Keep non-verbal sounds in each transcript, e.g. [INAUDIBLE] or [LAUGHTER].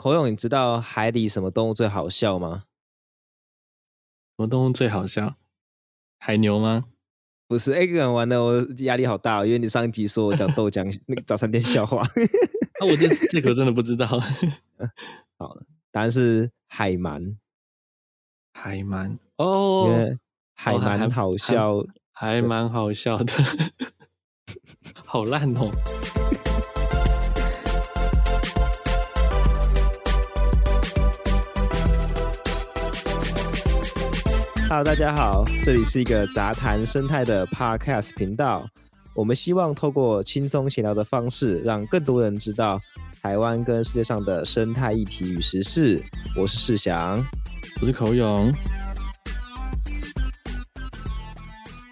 口勇，你知道海里什么动物最好笑吗？什么动物最好笑？海牛吗？不是，哎，讲完了，我压力好大，因为你上一集说我讲豆浆 [LAUGHS] 那个早餐店笑话。那、啊、我这这个真的不知道。[LAUGHS] 好，答案是海鳗。海鳗哦，海鳗好笑，哦、还蛮好笑的，[LAUGHS] 好烂哦。Hello，大家好，这里是一个杂谈生态的 Podcast 频道。我们希望透过轻松闲聊的方式，让更多人知道台湾跟世界上的生态议题与时事。我是世祥，我是口勇。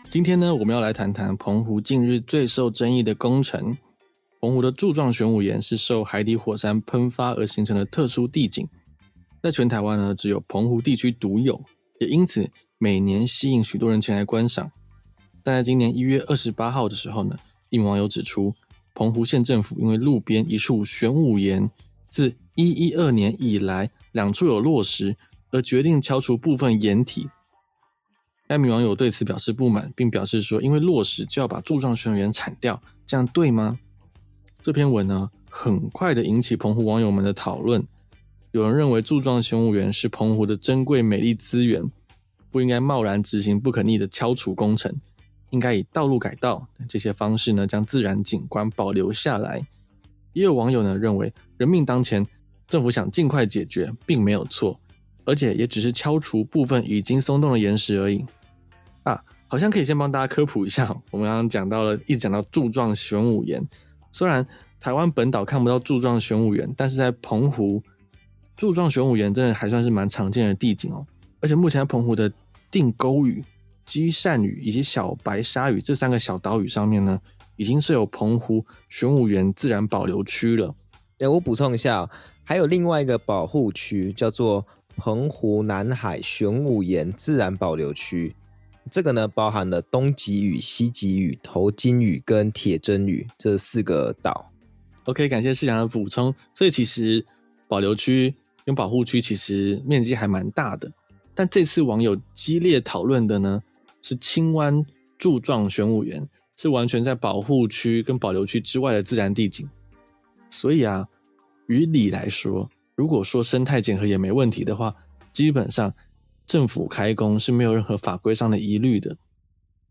今天呢，我们要来谈谈澎湖近日最受争议的工程。澎湖的柱状玄武岩是受海底火山喷发而形成的特殊地景，在全台湾呢，只有澎湖地区独有，也因此。每年吸引许多人前来观赏，但在今年一月二十八号的时候呢，一名网友指出，澎湖县政府因为路边一处玄武岩自一一二年以来两处有落石，而决定敲除部分岩体。该名网友对此表示不满，并表示说，因为落石就要把柱状玄武岩铲掉，这样对吗？这篇文呢，很快的引起澎湖网友们的讨论。有人认为柱状玄武岩是澎湖的珍贵美丽资源。不应该贸然执行不可逆的敲除工程，应该以道路改道这些方式呢，将自然景观保留下来。也有网友呢认为，人命当前，政府想尽快解决并没有错，而且也只是敲除部分已经松动的岩石而已。啊，好像可以先帮大家科普一下，[LAUGHS] 我们刚刚讲到了，一直讲到柱状玄武岩，虽然台湾本岛看不到柱状玄武岩，但是在澎湖，柱状玄武岩真的还算是蛮常见的地景哦。而且目前在澎湖的定沟屿、积善屿以及小白鲨屿这三个小岛屿上面呢，已经设有澎湖玄武岩自然保留区了。哎，我补充一下，还有另外一个保护区叫做澎湖南海玄武岩自然保留区。这个呢，包含了东极屿、西极屿、头巾屿跟铁针屿这四个岛。OK，感谢市长的补充。所以其实保留区跟保护区其实面积还蛮大的。但这次网友激烈讨论的呢，是青湾柱状玄武岩，是完全在保护区跟保留区之外的自然地景。所以啊，于理来说，如果说生态检核也没问题的话，基本上政府开工是没有任何法规上的疑虑的。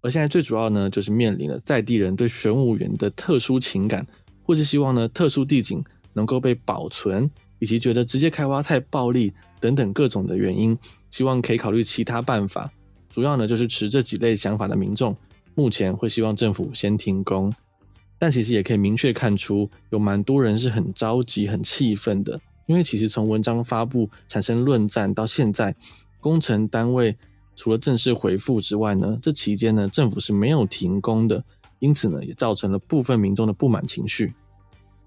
而现在最主要呢，就是面临了在地人对玄武岩的特殊情感，或是希望呢特殊地景能够被保存，以及觉得直接开挖太暴力等等各种的原因。希望可以考虑其他办法，主要呢就是持这几类想法的民众，目前会希望政府先停工，但其实也可以明确看出，有蛮多人是很着急、很气愤的，因为其实从文章发布产生论战到现在，工程单位除了正式回复之外呢，这期间呢政府是没有停工的，因此呢也造成了部分民众的不满情绪。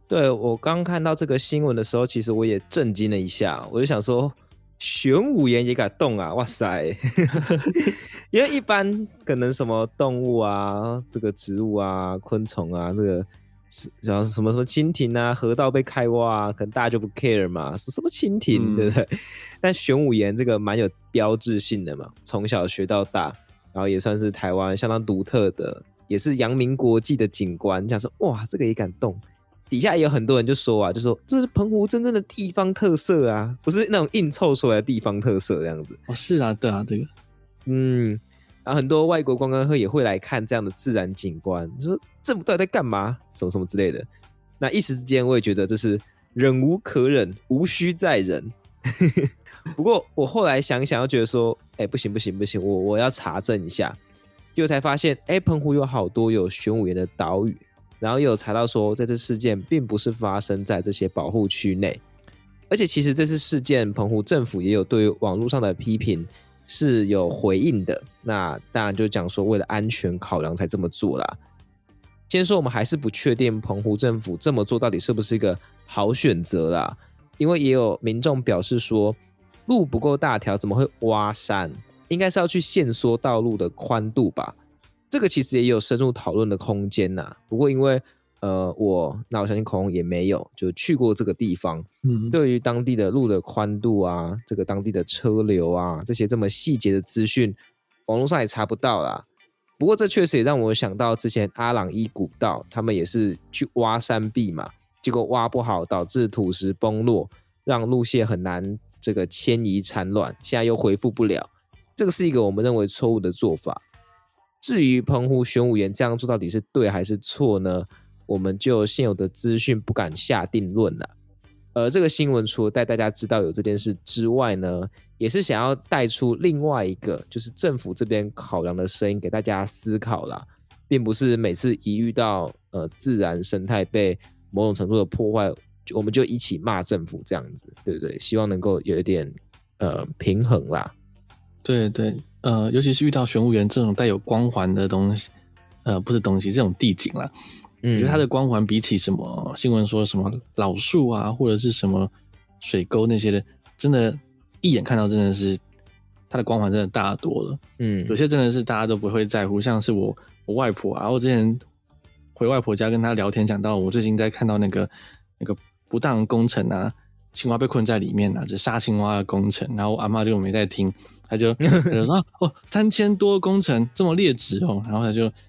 对，我刚看到这个新闻的时候，其实我也震惊了一下，我就想说。玄武岩也敢动啊！哇塞，[LAUGHS] 因为一般可能什么动物啊，这个植物啊、昆虫啊，这个是像什么什么蜻蜓啊，河道被开挖啊，可能大家就不 care 嘛，是什么蜻蜓，嗯、对不对？但玄武岩这个蛮有标志性的嘛，从小学到大，然后也算是台湾相当独特的，也是扬名国际的景观。想说哇，这个也敢动。底下也有很多人就说啊，就说这是澎湖真正的地方特色啊，不是那种硬凑出来的地方特色这样子。哦，是啊，对啊，这个，嗯，然后很多外国观光客也会来看这样的自然景观，说政府到底在干嘛，什么什么之类的。那一时之间，我也觉得这是忍无可忍，无需再忍。[LAUGHS] 不过我后来想想，又觉得说，哎，不行不行不行，我我要查证一下，结果才发现，哎，澎湖有好多有玄武岩的岛屿。然后又有查到说，这次事件并不是发生在这些保护区内，而且其实这次事件，澎湖政府也有对网络上的批评是有回应的。那当然就讲说，为了安全考量才这么做啦。先说我们还是不确定澎湖政府这么做到底是不是一个好选择啦，因为也有民众表示说，路不够大条，怎么会挖山？应该是要去限缩道路的宽度吧。这个其实也有深入讨论的空间呐。不过因为呃，我那我相信孔孔也没有就去过这个地方。嗯，对于当地的路的宽度啊，这个当地的车流啊，这些这么细节的资讯，网络上也查不到啦。不过这确实也让我想到之前阿朗伊古道，他们也是去挖山壁嘛，结果挖不好，导致土石崩落，让路线很难这个迁移产卵，现在又恢复不了。这个是一个我们认为错误的做法。至于澎湖玄武岩这样做到底是对还是错呢？我们就现有的资讯不敢下定论了。而这个新闻除了带大家知道有这件事之外呢，也是想要带出另外一个，就是政府这边考量的声音给大家思考啦，并不是每次一遇到呃自然生态被某种程度的破坏，我们就一起骂政府这样子，对不对？希望能够有一点呃平衡啦。对对，呃，尤其是遇到玄武岩这种带有光环的东西，呃，不是东西，这种地景啦。我觉得它的光环比起什么新闻说什么老树啊，或者是什么水沟那些的，真的，一眼看到真的是它的光环真的大多了。嗯，有些真的是大家都不会在乎，像是我我外婆啊，我之前回外婆家跟她聊天，讲到我最近在看到那个那个不当工程啊，青蛙被困在里面啊，这杀青蛙的工程，然后我阿嬷就没在听，她就 [LAUGHS] 她就说哦，三千多工程这么劣质哦，然后他就。[LAUGHS]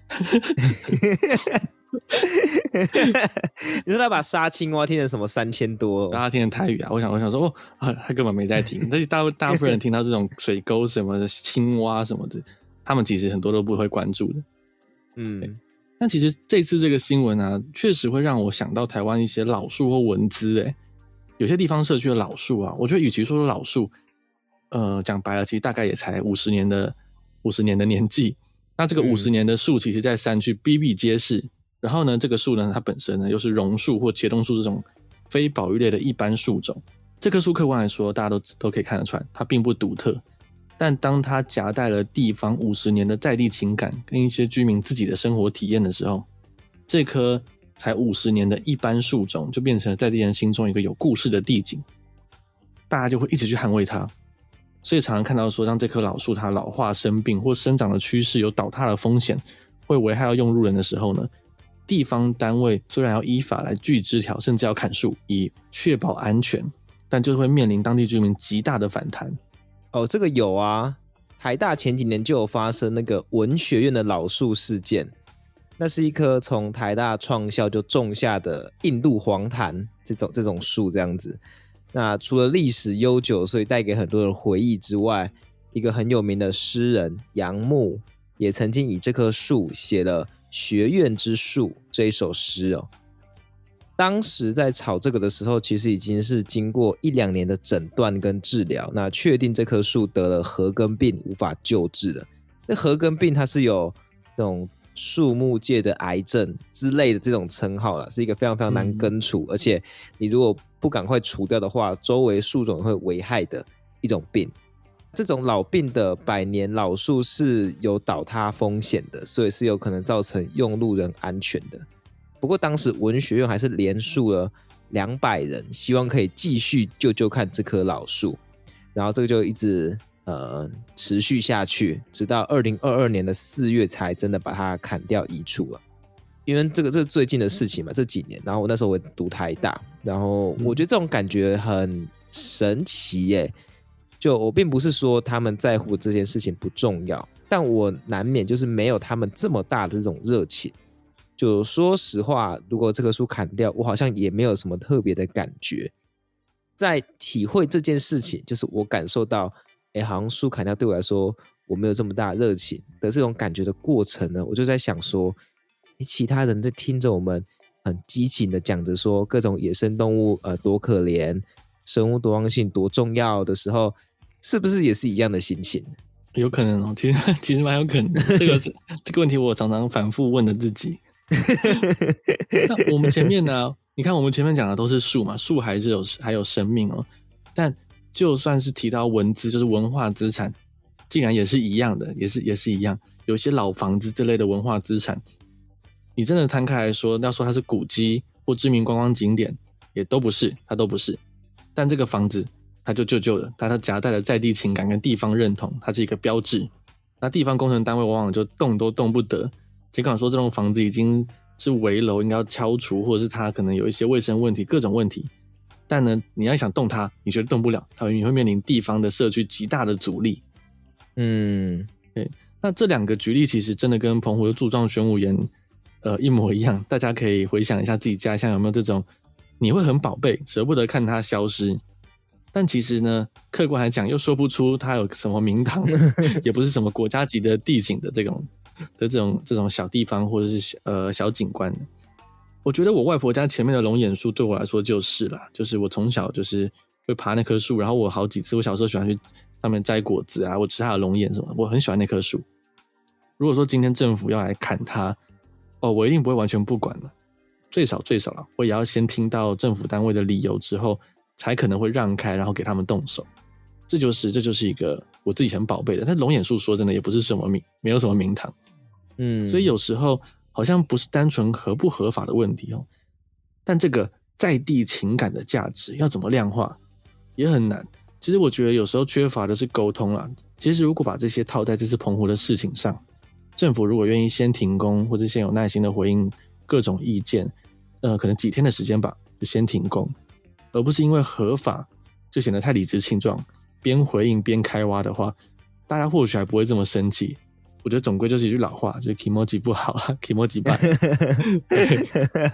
你说他把杀青蛙听成什么三千多？大家听成台语啊？我想，我想说，哦，啊，他根本没在听。[LAUGHS] 但是大大部分人听到这种水沟什么的、青蛙什么的，他们其实很多都不会关注的。嗯，但其实这次这个新闻啊，确实会让我想到台湾一些老树或文资。哎，有些地方社区的老树啊，我觉得与其说是老树，呃，讲白了，其实大概也才五十年的五十年的年纪。那这个五十年的树，其实在山区比比皆是。然后呢，这个树呢，它本身呢又是榕树或茄冬树这种非保育类的一般树种。这棵树客观来说，大家都都可以看得出来，它并不独特。但当它夹带了地方五十年的在地情感跟一些居民自己的生活体验的时候，这棵才五十年的一般树种就变成了在地人心中一个有故事的地景，大家就会一直去捍卫它。所以常常看到说，当这棵老树它老化生病或生长的趋势有倒塌的风险，会危害到用路人的时候呢，地方单位虽然要依法来锯枝条，甚至要砍树，以确保安全，但就会面临当地居民极大的反弹。哦，这个有啊，台大前几年就有发生那个文学院的老树事件，那是一棵从台大创校就种下的印度黄檀这种这种树，这样子。那除了历史悠久，所以带给很多人回忆之外，一个很有名的诗人杨牧也曾经以这棵树写了。学院之树这一首诗哦，当时在炒这个的时候，其实已经是经过一两年的诊断跟治疗，那确定这棵树得了褐根病，无法救治了。那褐根病它是有那种树木界的癌症之类的这种称号了，是一个非常非常难根除，而且你如果不赶快除掉的话，周围树种会危害的一种病。这种老病的百年老树是有倒塌风险的，所以是有可能造成用路人安全的。不过当时文学院还是连树了两百人，希望可以继续救救看这棵老树。然后这个就一直呃持续下去，直到二零二二年的四月才真的把它砍掉移除了。因为这个这是最近的事情嘛，这几年。然后我那时候我读台大，然后我觉得这种感觉很神奇耶、就我并不是说他们在乎这件事情不重要，但我难免就是没有他们这么大的这种热情。就说实话，如果这棵树砍掉，我好像也没有什么特别的感觉。在体会这件事情，就是我感受到，哎，好像树砍掉对我来说，我没有这么大热情的这种感觉的过程呢，我就在想说，其他人在听着我们很激情的讲着说各种野生动物呃多可怜，生物多样性多重要的时候。是不是也是一样的心情？有可能哦，其实 [LAUGHS] 其实蛮有可能的。这个是 [LAUGHS] 这个问题，我常常反复问的自己。[LAUGHS] 那我们前面呢？你看，我们前面讲的都是树嘛，树还是有还有生命哦。但就算是提到文字，就是文化资产，竟然也是一样的，也是也是一样。有些老房子这类的文化资产，你真的摊开来说，要说它是古迹或知名观光景点，也都不是，它都不是。但这个房子。它就旧旧的，它它夹带了在地情感跟地方认同，它是一个标志。那地方工程单位往往就动都动不得。尽管说这栋房子已经是危楼应该要敲除，或者是它可能有一些卫生问题，各种问题。但呢，你要想动它，你觉得动不了，它你会面临地方的社区极大的阻力。嗯，对。那这两个举例其实真的跟澎湖的柱状玄武岩，呃，一模一样。大家可以回想一下自己家乡有没有这种，你会很宝贝，舍不得看它消失。但其实呢，客观来讲，又说不出它有什么名堂，[LAUGHS] 也不是什么国家级的地景的这种的这种这种小地方，或者是呃小景观。我觉得我外婆家前面的龙眼树对我来说就是啦，就是我从小就是会爬那棵树，然后我好几次，我小时候喜欢去上面摘果子啊，我吃它的龙眼什么，我很喜欢那棵树。如果说今天政府要来砍它，哦，我一定不会完全不管了，最少最少了，我也要先听到政府单位的理由之后。才可能会让开，然后给他们动手，这就是这就是一个我自己很宝贝的。但龙眼树说真的也不是什么名，没有什么名堂，嗯，所以有时候好像不是单纯合不合法的问题哦。但这个在地情感的价值要怎么量化也很难。其实我觉得有时候缺乏的是沟通啦。其实如果把这些套在这次澎湖的事情上，政府如果愿意先停工，或者先有耐心的回应各种意见，呃，可能几天的时间吧，就先停工。而不是因为合法就显得太理直气壮，边回应边开挖的话，大家或许还不会这么生气。我觉得总归就是一句老话，就是 kimoji 不好啊，kimoji 败。[LAUGHS]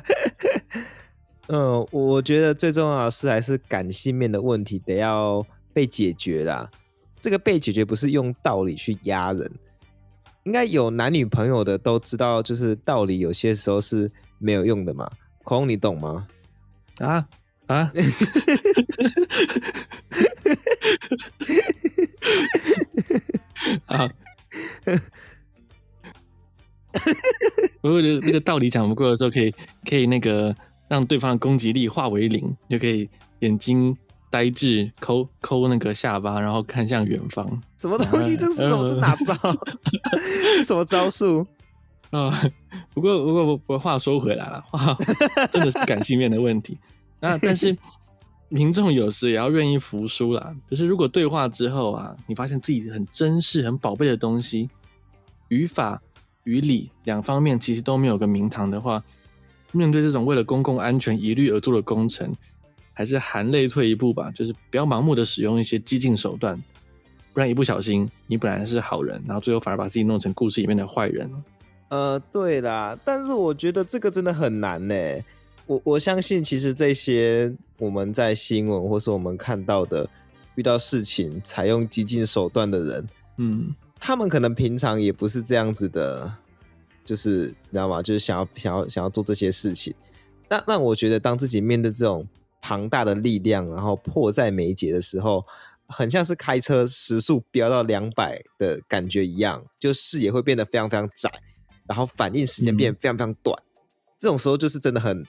嗯，我觉得最重要的是还是感性面的问题得要被解决啦。这个被解决不是用道理去压人，应该有男女朋友的都知道，就是道理有些时候是没有用的嘛。空，你懂吗？啊？啊！[LAUGHS] [LAUGHS] 啊！[LAUGHS] 不过那个道理讲不过的时候，可以可以那个让对方的攻击力化为零，就可以眼睛呆滞，抠抠那个下巴，然后看向远方。什么东西？这是什么？这是哪招？[LAUGHS] 什么招数？啊！不过不过不过话说回来了，话真的是感性面的问题。[LAUGHS] 那但是民众有时也要愿意服输啦。就是如果对话之后啊，你发现自己很珍视、很宝贝的东西，语法与理两方面其实都没有个名堂的话，面对这种为了公共安全疑虑而做的工程，还是含泪退一步吧。就是不要盲目的使用一些激进手段，不然一不小心，你本来是好人，然后最后反而把自己弄成故事里面的坏人。呃，对啦，但是我觉得这个真的很难呢。我我相信，其实这些我们在新闻或是我们看到的，遇到事情采用激进手段的人，嗯，他们可能平常也不是这样子的，就是你知道吗？就是想要想要想要做这些事情。那那我觉得，当自己面对这种庞大的力量，然后迫在眉睫的时候，很像是开车时速飙到两百的感觉一样，就视野会变得非常非常窄，然后反应时间变得非常非常短。嗯，这种时候就是真的很。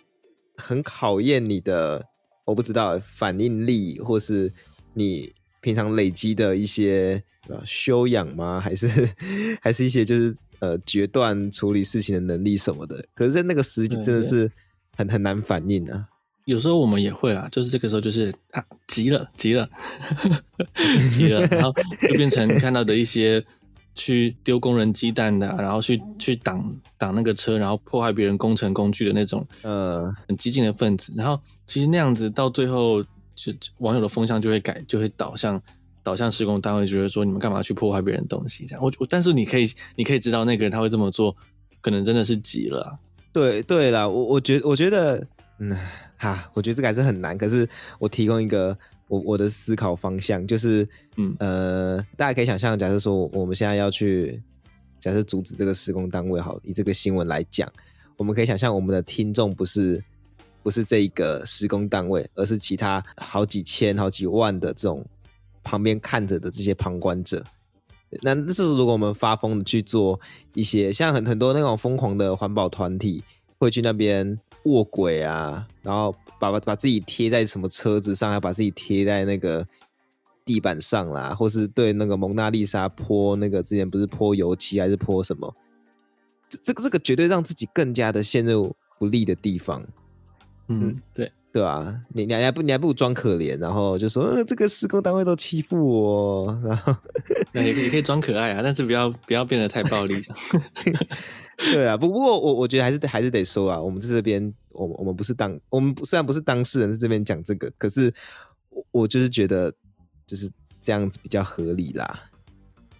很考验你的，我不知道反应力，或是你平常累积的一些修养吗？[LAUGHS] 还是 [LAUGHS] 还是一些就是呃决断处理事情的能力什么的？可是，在那个时机真的是很很难反应啊。有时候我们也会啊，就是这个时候就是啊急了急了急了，[LAUGHS] 然后就变成看到的一些。去丢工人鸡蛋的，然后去去挡挡那个车，然后破坏别人工程工具的那种，呃，很激进的分子。然后其实那样子到最后，就网友的风向就会改，就会导向导向施工单位，觉得说你们干嘛去破坏别人的东西？这样，我我但是你可以你可以知道那个人他会这么做，可能真的是急了啊。对对啦，我我觉我觉得，嗯哈，我觉得这个还是很难。可是我提供一个。我我的思考方向就是，嗯呃，大家可以想象，假设说我们现在要去，假设阻止这个施工单位，好，以这个新闻来讲，我们可以想象我们的听众不是不是这一个施工单位，而是其他好几千、好几万的这种旁边看着的这些旁观者。那这是如果我们发疯的去做一些，像很很多那种疯狂的环保团体会去那边卧轨啊，然后。把把把自己贴在什么车子上，还把自己贴在那个地板上啦，或是对那个蒙娜丽莎泼那个之前不是泼油漆还是泼什么？这这个这个绝对让自己更加的陷入不利的地方。嗯，对对啊，你你还不你还不如装可怜，然后就说呃这个施工单位都欺负我，然后 [LAUGHS] 那也可以也可以装可爱啊，但是不要不要变得太暴力。[LAUGHS] 对啊，不过我我觉得还是还是得说啊，我们在这边，我我们不是当我们虽然不是当事人，在这边讲这个，可是我我就是觉得就是这样子比较合理啦。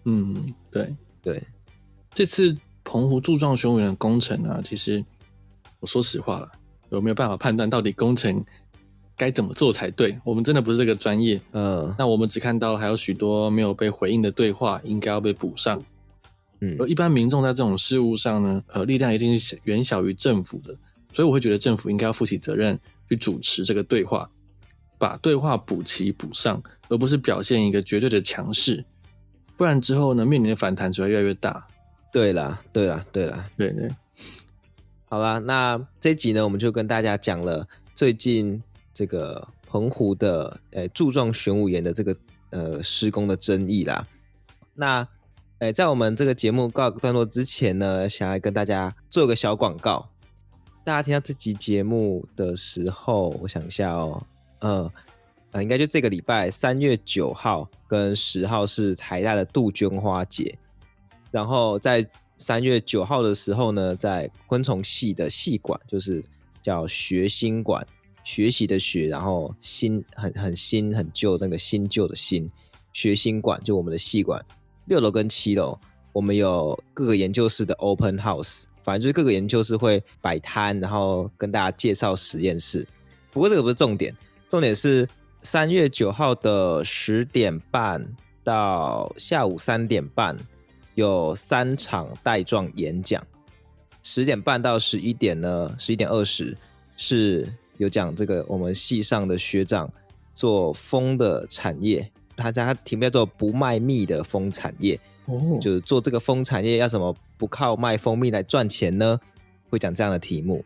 嗯，对对，这次澎湖柱状玄武岩的工程啊，其实我说实话了，有没有办法判断到底工程该怎么做才对？我们真的不是这个专业，嗯，那我们只看到了还有许多没有被回应的对话，应该要被补上。嗯，而一般民众在这种事务上呢，呃，力量一定是远小于政府的，所以我会觉得政府应该要负起责任去主持这个对话，把对话补齐补上，而不是表现一个绝对的强势，不然之后呢，面临的反弹只会越来越大。对啦，对啦，对啦，对对。好啦，那这集呢，我们就跟大家讲了最近这个澎湖的呃柱状玄武岩的这个呃施工的争议啦，那。哎，在我们这个节目告一段落之前呢，想要跟大家做个小广告。大家听到这集节目的时候，我想一下哦，呃，呃应该就这个礼拜三月九号跟十号是台大的杜鹃花节，然后在三月九号的时候呢，在昆虫系的系馆，就是叫学新馆，学习的学，然后新很很新很旧那个新旧的新，学新馆就我们的系馆。六楼跟七楼，我们有各个研究室的 open house，反正就是各个研究室会摆摊，然后跟大家介绍实验室。不过这个不是重点，重点是三月九号的十点半到下午三点半有三场带状演讲。十点半到十一点呢，十一点二十是有讲这个我们系上的学长做蜂的产业。他家题目叫做“不卖蜜的蜂产业”，哦，就是做这个蜂产业要怎么不靠卖蜂蜜来赚钱呢？会讲这样的题目。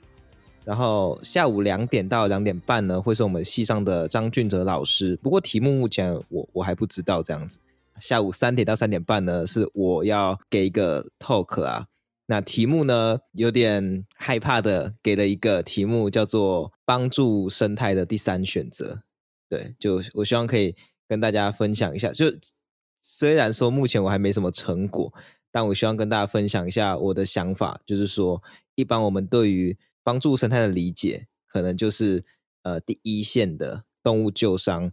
然后下午两点到两点半呢，会是我们系上的张俊哲老师。不过题目目前我我还不知道这样子。下午三点到三点半呢，是我要给一个 talk 啊。那题目呢，有点害怕的，给了一个题目叫做“帮助生态的第三选择”。对，就我希望可以。跟大家分享一下，就虽然说目前我还没什么成果，但我希望跟大家分享一下我的想法。就是说，一般我们对于帮助生态的理解，可能就是呃第一线的动物救伤，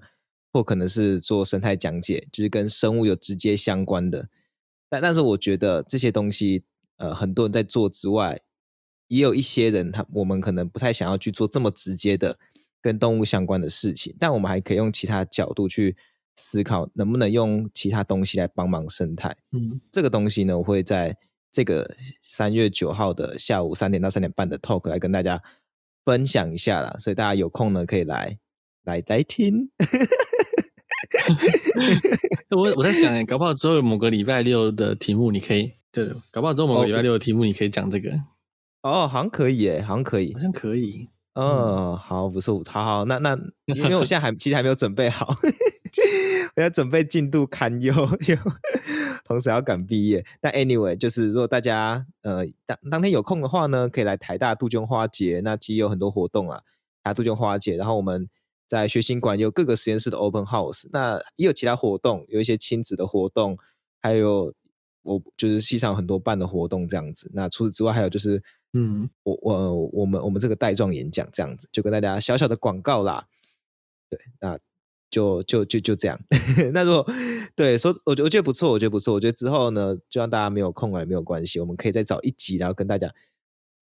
或可能是做生态讲解，就是跟生物有直接相关的。但但是我觉得这些东西，呃，很多人在做之外，也有一些人他我们可能不太想要去做这么直接的跟动物相关的事情，但我们还可以用其他角度去。思考能不能用其他东西来帮忙生态。嗯，这个东西呢，我会在这个三月九号的下午三点到三点半的 talk 来跟大家分享一下啦。所以大家有空呢，可以来来来听。[LAUGHS] 我我在想，哎，搞不好之后有某个礼拜六的题目，你可以对，搞不好之后某个礼拜六的题目，你可以讲这个。哦，好像可以，哎，好像可以，好像可以。哦，好，不错，好好，那那因为我现在还其实还没有准备好。我要准备进度堪忧，又同时要赶毕业。但 anyway，就是如果大家呃当当天有空的话呢，可以来台大杜鹃花节。那其实有很多活动啊，台大杜鹃花节。然后我们在学新馆有各个实验室的 open house，那也有其他活动，有一些亲子的活动，还有我就是系上很多办的活动这样子。那除此之外，还有就是嗯，我我我们我们这个带状演讲这样子，就跟大家小小的广告啦。对，那。就就就就这样，[LAUGHS] 那如果对说，我觉我觉得不错，我觉得不错，我觉得之后呢，就让大家没有空来没有关系，我们可以再找一集，然后跟大家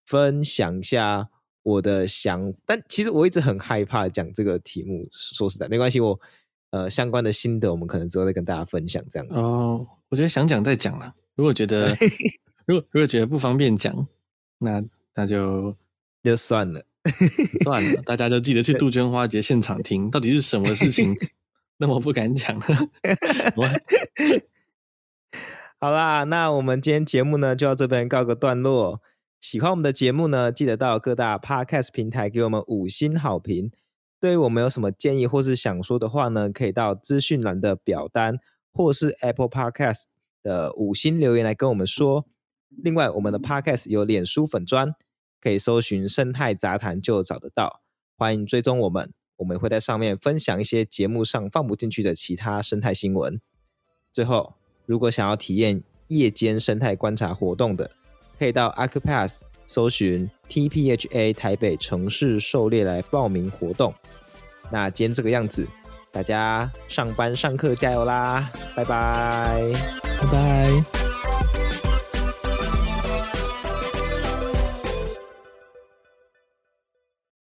分享一下我的想。但其实我一直很害怕讲这个题目，说实在没关系，我呃相关的心得，我们可能之后再跟大家分享这样子。哦，我觉得想讲再讲了，如果觉得 [LAUGHS] 如果如果觉得不方便讲，那那就 [LAUGHS] 就算了。[LAUGHS] 算了，大家就记得去杜鹃花节现场听，到底是什么事情那么不敢讲？好啦，那我们今天节目呢就到这边告个段落。喜欢我们的节目呢，记得到各大 Podcast 平台给我们五星好评。对于我们有什么建议或是想说的话呢，可以到资讯栏的表单或是 Apple Podcast 的五星留言来跟我们说。另外，我们的 Podcast 有脸书粉砖。可以搜寻“生态杂谈”就找得到，欢迎追踪我们，我们会在上面分享一些节目上放不进去的其他生态新闻。最后，如果想要体验夜间生态观察活动的，可以到 Accupass 搜寻 TPHA 台北城市狩猎来报名活动。那今天这个样子，大家上班上课加油啦！拜拜，拜拜。